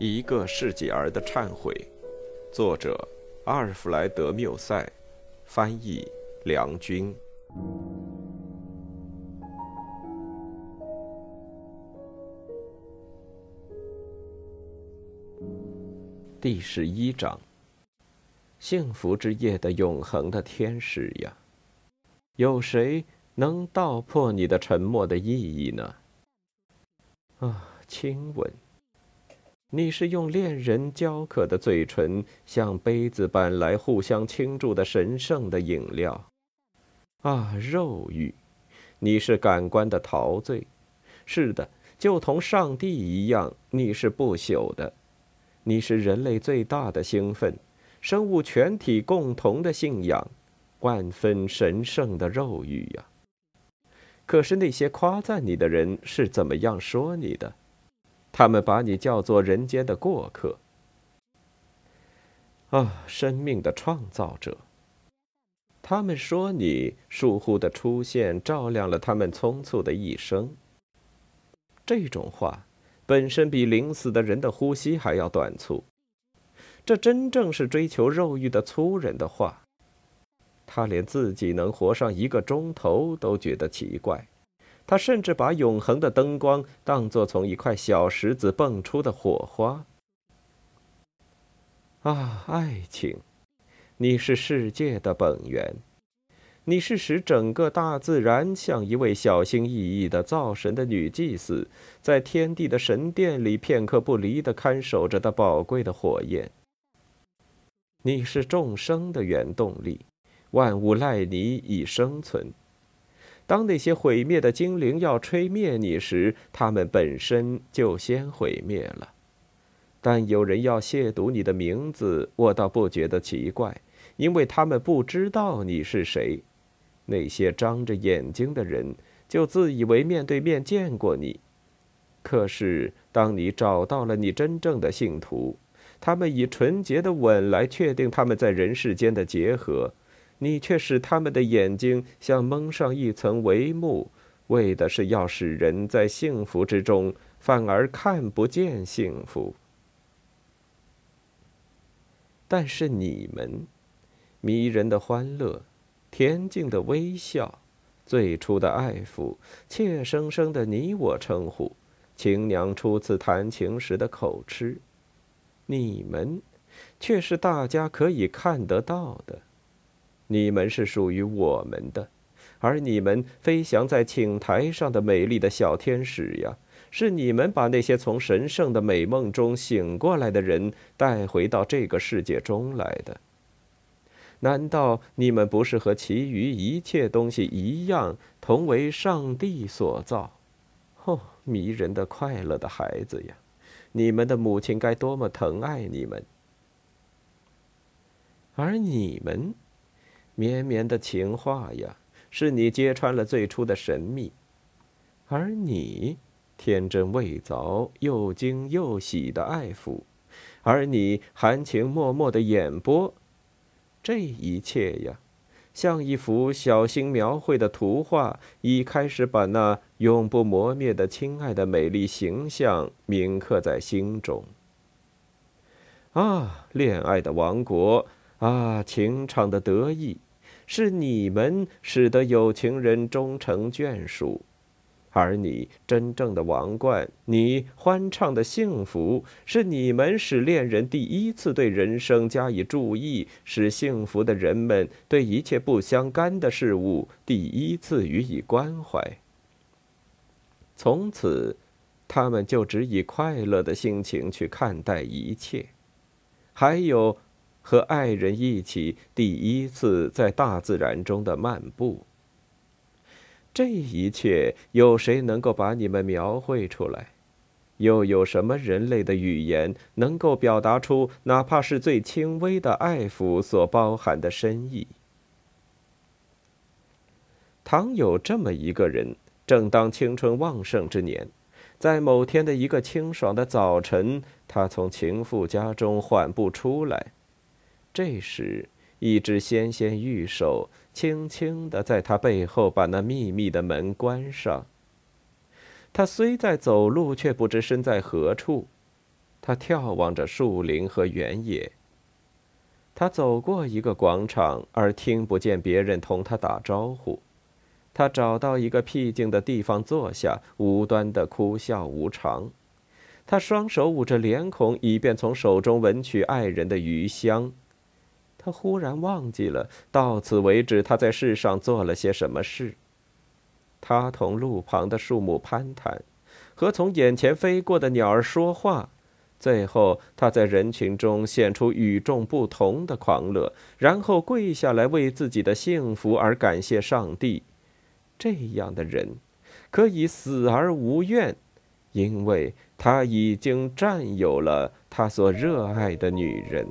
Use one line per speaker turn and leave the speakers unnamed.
一个世纪儿的忏悔，作者阿尔弗莱德·缪塞，翻译梁军。第十一章：幸福之夜的永恒的天使呀，有谁能道破你的沉默的意义呢？啊，亲吻。你是用恋人焦渴的嘴唇，像杯子般来互相倾注的神圣的饮料。啊，肉欲！你是感官的陶醉。是的，就同上帝一样，你是不朽的。你是人类最大的兴奋，生物全体共同的信仰，万分神圣的肉欲呀！可是那些夸赞你的人是怎么样说你的？他们把你叫做人间的过客。啊，生命的创造者！他们说你疏忽的出现照亮了他们匆促的一生。这种话本身比临死的人的呼吸还要短促。这真正是追求肉欲的粗人的话。他连自己能活上一个钟头都觉得奇怪。他甚至把永恒的灯光当作从一块小石子蹦出的火花。啊，爱情，你是世界的本源，你是使整个大自然像一位小心翼翼的造神的女祭司，在天地的神殿里片刻不离的看守着的宝贵的火焰。你是众生的原动力，万物赖你以生存。当那些毁灭的精灵要吹灭你时，他们本身就先毁灭了。但有人要亵渎你的名字，我倒不觉得奇怪，因为他们不知道你是谁。那些张着眼睛的人，就自以为面对面见过你。可是，当你找到了你真正的信徒，他们以纯洁的吻来确定他们在人世间的结合。你却使他们的眼睛像蒙上一层帷幕，为的是要使人在幸福之中反而看不见幸福。但是你们，迷人的欢乐，恬静的微笑，最初的爱抚，怯生生的你我称呼，情娘初次弹琴时的口吃，你们，却是大家可以看得到的。你们是属于我们的，而你们飞翔在请台上的美丽的小天使呀，是你们把那些从神圣的美梦中醒过来的人带回到这个世界中来的。难道你们不是和其余一切东西一样，同为上帝所造？哦，迷人的、快乐的孩子呀！你们的母亲该多么疼爱你们，而你们。绵绵的情话呀，是你揭穿了最初的神秘，而你天真未凿、又惊又喜的爱抚，而你含情脉脉的眼波，这一切呀，像一幅小心描绘的图画，已开始把那永不磨灭的亲爱的美丽形象铭刻在心中。啊，恋爱的王国啊，情场的得意。是你们使得有情人终成眷属，而你真正的王冠，你欢畅的幸福，是你们使恋人第一次对人生加以注意，使幸福的人们对一切不相干的事物第一次予以关怀。从此，他们就只以快乐的心情去看待一切，还有。和爱人一起第一次在大自然中的漫步，这一切有谁能够把你们描绘出来？又有什么人类的语言能够表达出哪怕是最轻微的爱抚所包含的深意？倘有这么一个人，正当青春旺盛之年，在某天的一个清爽的早晨，他从情妇家中缓步出来。这时，一只纤纤玉手轻轻地在他背后把那密密的门关上。他虽在走路，却不知身在何处。他眺望着树林和原野。他走过一个广场，而听不见别人同他打招呼。他找到一个僻静的地方坐下，无端的哭笑无常。他双手捂着脸孔，以便从手中闻取爱人的余香。他忽然忘记了到此为止他在世上做了些什么事。他同路旁的树木攀谈，和从眼前飞过的鸟儿说话。最后，他在人群中显出与众不同的狂乐，然后跪下来为自己的幸福而感谢上帝。这样的人可以死而无怨，因为他已经占有了他所热爱的女人。